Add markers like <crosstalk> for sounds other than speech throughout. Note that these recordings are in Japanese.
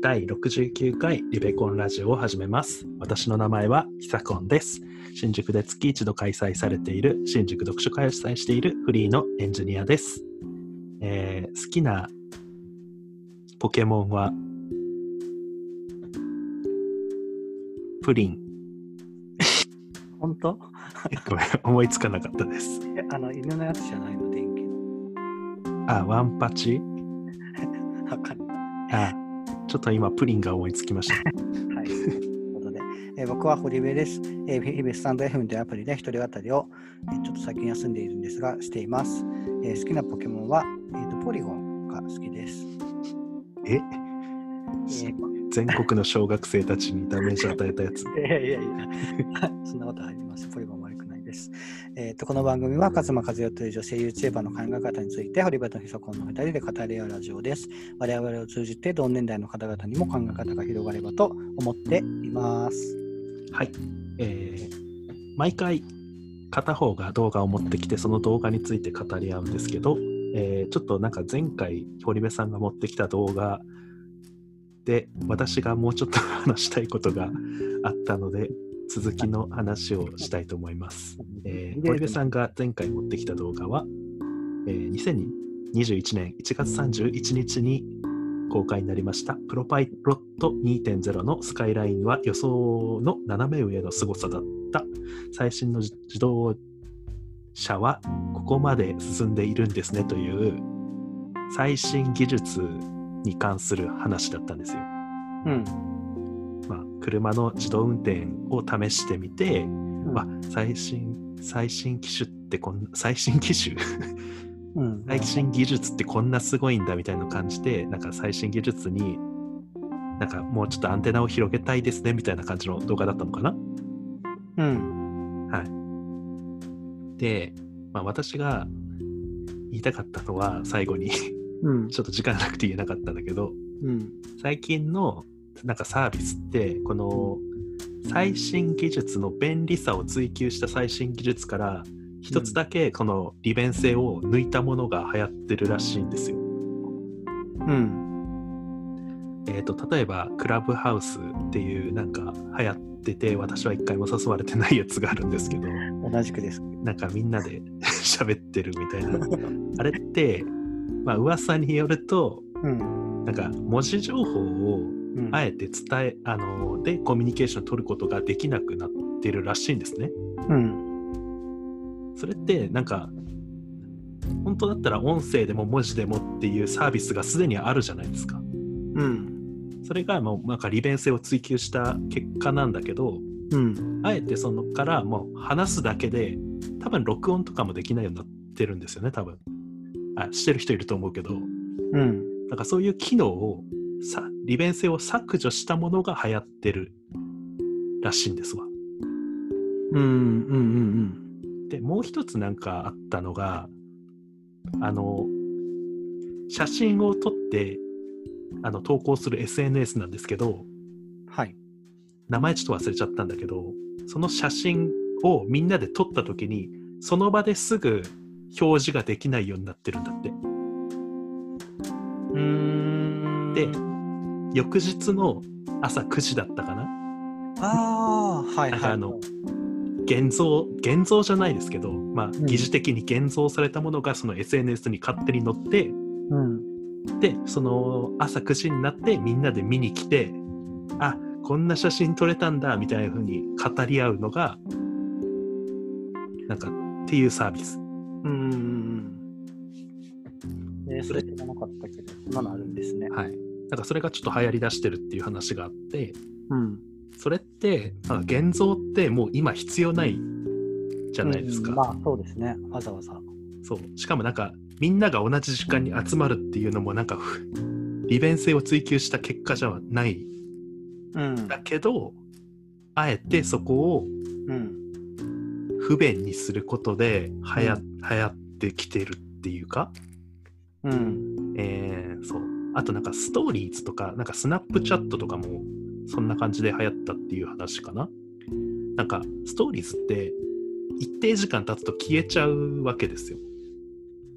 第69回リベコンラジオを始めます。私の名前はヒサコンです。新宿で月一度開催されている新宿読書会を主催しているフリーのエンジニアです。えー好きなポケモンはプリン。本当？ごめん、思いつかなかったです。えあの犬のやつじゃないの？電気の。あ、ワンパチ？<laughs> わかちょっと今プリンが思いつきました。はい。ということで、えー僕は堀部です。えー、日々スタンド FM というアプリで一人語りを、えーちょっと最近休んでいるんですが、しています。えー好きなポケモンは、えーとポリゴンが好きです。え？えー全国の小学生たちにダメージ与えたやつ。いやいやいや、<laughs> そんなことあります。ポリゴン。えー、とこの番組は勝間和代という女性 YouTuber の考え方について堀場とひそこの2人で語り合うラジオです。我々を通じて同年代の方々にも考え方が広がればと思っています。はい、えー毎回片方が動画を持ってきてその動画について語り合うんですけど、えーちょっとなんか前回堀部さんが持ってきた動画で私がもうちょっと話したいことがあったので続きの話をしたいと思います。えー堀部さんが前回持ってきた動画は、えー2021年1月31日に公開になりましたプロパイロット2.0のスカイラインは予想の斜め上の凄さだった最新の自動車はここまで進んでいるんですねという最新技術に関する話だったんですよ。うん。まあ、車の自動運転を試してみて、うんまあ、最新最新機種ってこん最新機種？うん、最新技術ってこんなすごいんだみたいな感じてなんか最新技術になんかもうちょっとアンテナを広げたいですねみたいな感じの動画だったのかな？うん。はいで、まあ、私が言いたかったのは最後にうん。<laughs> ちょっと時間なくて言えなかったんだけどうん。最近のなんかサービスってこの最新技術の便利さを追求した最新技術から一つだけこの利便性を抜いたものが流行ってるらしいんですよ。うん。えー、と例えばクラブハウスっていうなんか流行ってて私は一回も誘われてないやつがあるんですけど同じくです。なんかみんなで <laughs> 喋ってるみたいなあれってまあ噂によるとうん。なんか文字情報をうん。あえて伝えあのでコミュニケーションを取ることができなくなってるらしいんですね。うん。それってなんか本当だったら音声でも文字でもっていうサービスがすでにあるじゃないですか。うん。それがもうなんか利便性を追求した結果なんだけどうん。あえてそのからもう話すだけで多分録音とかもできないようになってるんですよね多分あしてる人いると思うけどうん。なんかそういう機能をさ利便性を削除したものが流行ってるらしいんですわうん。うん。でもう一つなんかあったのがあの写真を撮ってあの投稿する SNS なんですけどはい。名前ちょっと忘れちゃったんだけどその写真をみんなで撮った時にその場ですぐ表示ができないようになってるんだってうんで翌日の朝9時だったかな？ああ、はいはい。あの現像現像じゃないですけど、まあ、ん疑似的に現像されたものがその SNS に勝手に載ってうん。でその朝9時になってみんなで見に来てあこんな写真撮れたんだみたいな風に語り合うのがなんかっていうサービスうんうんうん。えー、それ知らなかったけど、そんなのあるんですね。はいなんかそれがちょっと流行りだしてるっていう話があってうん。それってなんか現像ってもう今必要ないじゃないですか、うんまあ、そうですね。わざわざ。そうしかもなんかみんなが同じ時間に集まるっていうのもなんかふ利便性を追求した結果じゃないうんだけどあえてそこをうん。不便にすることではや、流行ってきてるっていうか、うん。えーそうあとなんかストーリーズとかなんかスナップチャットとかもそんな感じで流行ったっていう話かななんかストーリーズって一定時間経つと消えちゃうわけですよ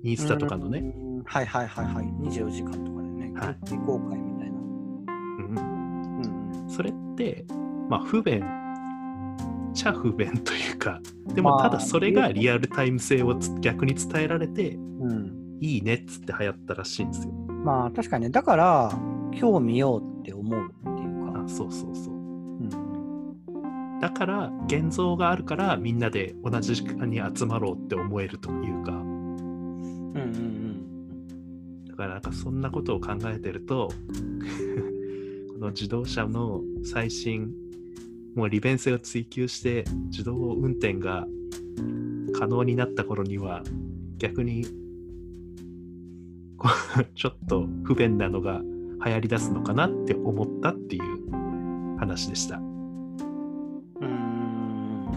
インスタとかのね、うん。はいはいはいはい。24時間とかでね、はい未公開みたいな。ううんうんうん。それって、まあ、不便ちゃ不便というかでもまあただそれがリアルタイム性をつ逆に伝えられてうん。いいねっつって流行ったらしいんですよ。まあ確かにね、だから今日見ようって思うっていうかあ。そうそうそう。うん。だから現像があるからみんなで同じ時間に集まろうって思えるというかうんうんだからなんかそんなことを考えてると <laughs> この自動車の最新もう利便性を追求して自動運転が可能になった頃には逆に <laughs> ちょっと不便なのが流行り出すのかなって思ったっていう話でした。うん。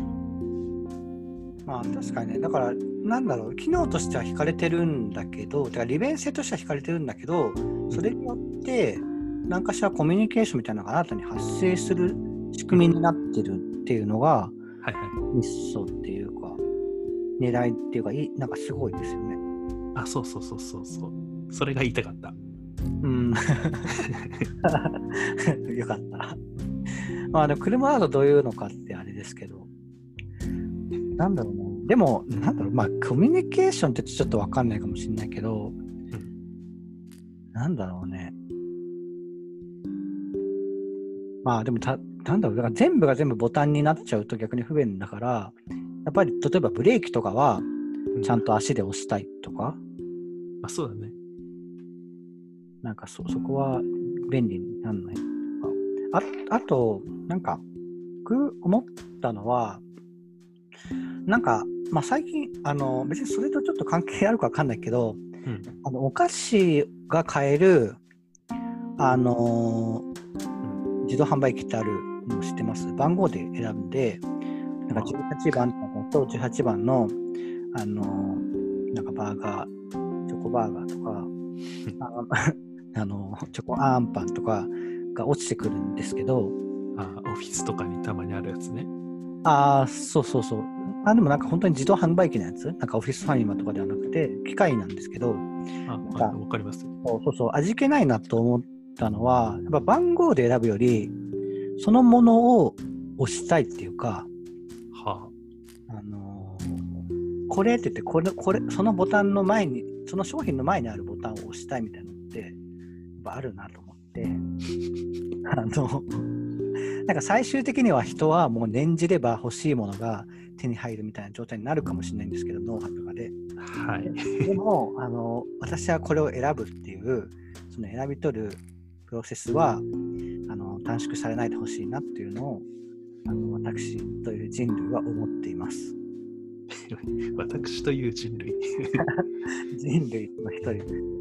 まあ確かにね、だからなんだろう、機能としては引かれてるんだけど、だから利便性としては引かれてるんだけど、それによって何かしらコミュニケーションみたいなのが新たに発生する仕組みになってるっていうのが、はいはい。ミッソっていうか、狙いっていうか、いいなんかすごいですよね。あ、そうそうそうそうそう。それが言いたかった。うん。<laughs> よかった。まあでも車だとどういうのかってあれですけど、なんだろうな。でも、なんだろう、まあコミュニケーションってちょっとわかんないかもしれないけど、なんだろうね。まあでもた、なんだろう、だから全部が全部ボタンになっちゃうと逆に不便だから、やっぱり例えばブレーキとかはちゃんと足で押したいとか、あ、そうだね。なんかそそこは便利にならないとか。ああと、なんか、僕思ったのは、なんか、まあ、最近、あの、別にそれとちょっと関係あるかわかんないけど、うん。あのお菓子が買える、あのー自動販売機ってあるの知ってます？番号で選んで、なんか18番と18番の、あのーなんかバーガー、チョコバーガーとか、ああの、チョコアンパンとかが落ちてくるんですけど、あ、オフィスとかにたまにあるやつね。ああ、そうそうそう。あ、でもなんか本当に自動販売機のやつ？なんかオフィスファミマとかではなくて、機械なんですけど、あ、わかりますよ。そうそうそう、味気ないなと思ったのは、やっぱ番号で選ぶより、そのものを押したいっていうか、はあのーこれって言ってこれ、これ、そのボタンの前に、その商品の前にあるボタンを押したいみたいなのって、ぱあるなと思って、あの、なんか最終的には人はもう念じれば欲しいものが手に入るみたいな状態になるかもしれないんですけど、ノウハウとかで。はい。でも、あの、私はこれを選ぶっていう、その選び取るプロセスは、あの、短縮されないでほしいなっていうのを、あの、私という人類は思っています。私という人類。人類の一人で。ははいい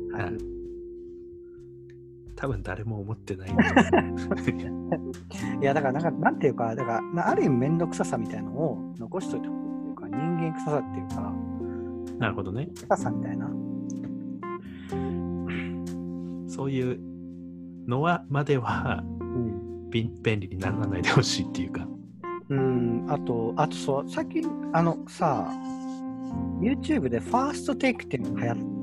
多分誰も思ってない <laughs> いや、だから、なんか、なんていうか、だから、なある意味、めんどくささみたいのを残しといてほしいっていうか、人間臭さっていうか、なるほどね。臭さみたいな。そういうのはまではうん。便便利にならないでほしいっていうか。うん、あと、あとそう、最近、あの、さ、YouTube でファーストテイクっていうのが流行って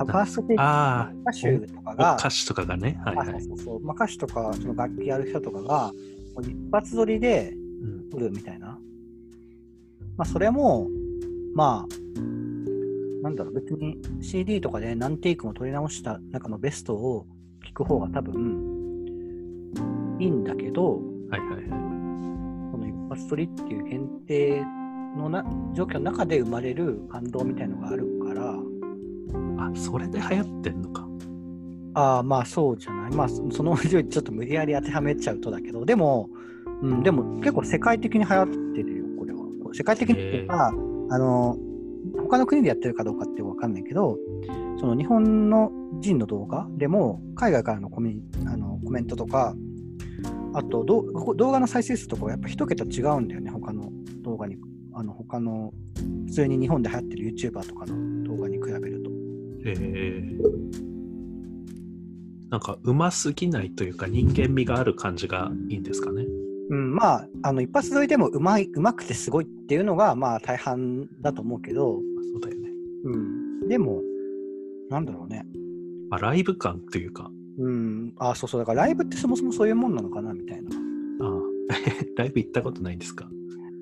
あファーストテイクああ、歌手とかが、歌詞とかがね。はいあはい。そうそうまあ、歌手とかその楽器やる人とかが、もう一発撮りでうん撮るみたいな。まあ、それも、まあ、なんだろう、別に CD とかで何テイクも撮り直した中のベストを聞く方が多分いいんだけど、はいはいはい。この一発撮りっていう限定のな状況の中で生まれる感動みたいのがあるあ、それで流行ってんのか。ああ、まあそうじゃない。まあそ <laughs> その上にちょっと無理やり当てはめちゃうとだけど、でも、うん、でも結構世界的に流行ってるよ、これは。世界的にっていうか、あの、他の国でやってるかどうかってわかんないけど、その日本の人の動画でも、海外からのコミあのコメントとか、あと動画の再生数とかはやっぱ一桁違うんだよね、他の動画に。あの他の普通に日本で流行ってる YouTuber とかの動画に比べると。へえ。なんか、うますぎないというか、人間味がある感じがいいんですかね？うん、まあ、あの一発撮りでもうまいうまくてすごいっていうのがまあ大半だと思うけど、あそうだよね。うん、でも、なんだろうね。まあ、ライブ感というか、うん、あ、そうそう、だからライブってそもそもそういうもんなのかなみたいな。ああ <laughs> ライブ行ったことないんですか？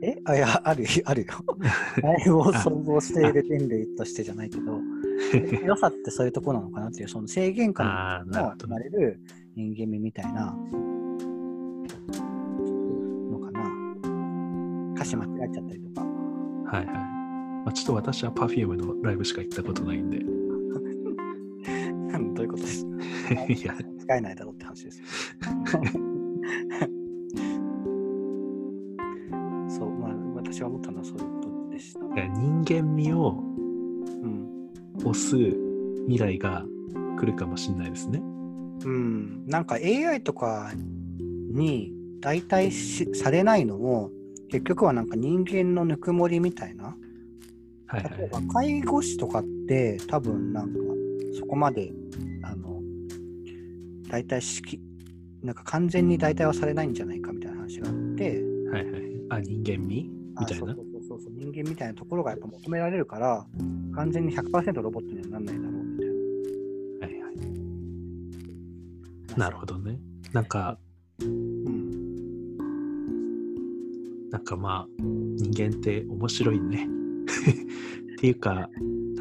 え？あ、いや、あるよ、あるよ。<laughs> ライブを想像している人類としてじゃないけど、<laughs> 良さってそういうところなのかなっていう、その制限下ああ、なるのほどね。生まれる人間味みたいなのかな。歌詞間違えちゃったりとか。はいはい。まあ、ちょっと私は Perfume のライブしか行ったことないんで。<laughs> どういうことですか？<laughs> いや、使えないだろうって話ですよ。そう、まあ、私は思ったのはそういうことでした。人間味をうん。押す未来が来るかもしれないですね。うん、なんか AI とかに代替しされないのも結局はなんか人間のぬくもりみたいなはいは例えばい。介護士とかって多分なんかそこまであの代替しきなんか完全に代替はされないんじゃないかみたいな話があってはいはい。あ、人間味？あみたいな？そう。そうそうそう人間みたいなところがやっぱ求められるから完全に100%ロボットにはならないだろうみたいはいはい。ななるほどね。なんか、うんなんかまあ、人間って面白いね。<laughs> っていうか、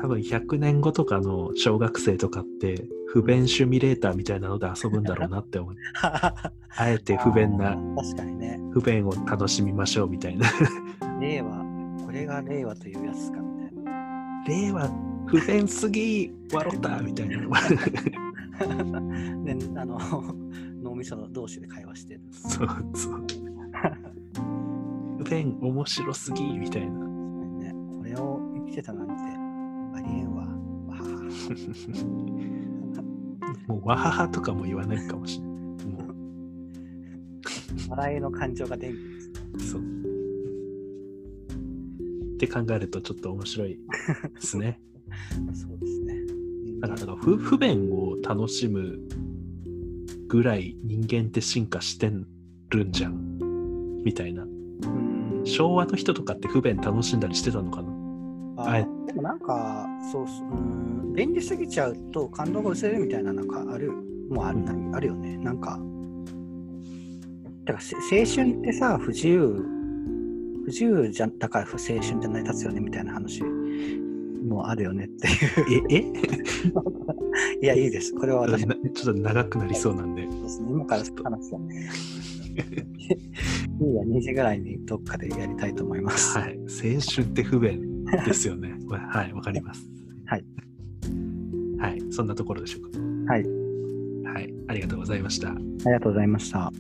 多分100年後とかの小学生とかって、不便シミュレーターみたいなので遊ぶんだろうなって思う。<laughs> あえて不便な確かにね不便を楽しみましょうみたいな。令和、これが令和というやつかみたいな。令和不便すぎ笑ったみたいな。<laughs> で、あの、脳みその同士で会話してる。そうそう。不便面白すぎみたいな。ね、これを生きてたなんて、ありえんわ。わははもうわははとかも言わないかもしれない。も笑いの感情が電気ですね。う、そう。って考えるとちょっと面白いですね。<laughs> そうですね。だから不不便を楽しむぐらい人間って進化してるんじゃんみたいな。うん昭和の人とかって不便楽しんだりしてたのかな？あはいでもなんか、そうそう、うん、便利すぎちゃうと感動が薄れるみたいな、なんかある、もうある,、あるよね。なんか、だからせ青春ってさ、不自由、不自由じゃだから青春って成り立つよねみたいな話もあるよねっていう。ええ？<laughs> いや、いいです。これは私なちょっと長くなりそうなんで。ですね。今から話すよ。<laughs> いいや、2時ぐらいにどっかでやりたいと思います。はい。青春って不便ですよね。<laughs> わはい、わかります。はい。はい、そんなところでしょうか。はい。はい、ありがとうございました。ありがとうございました。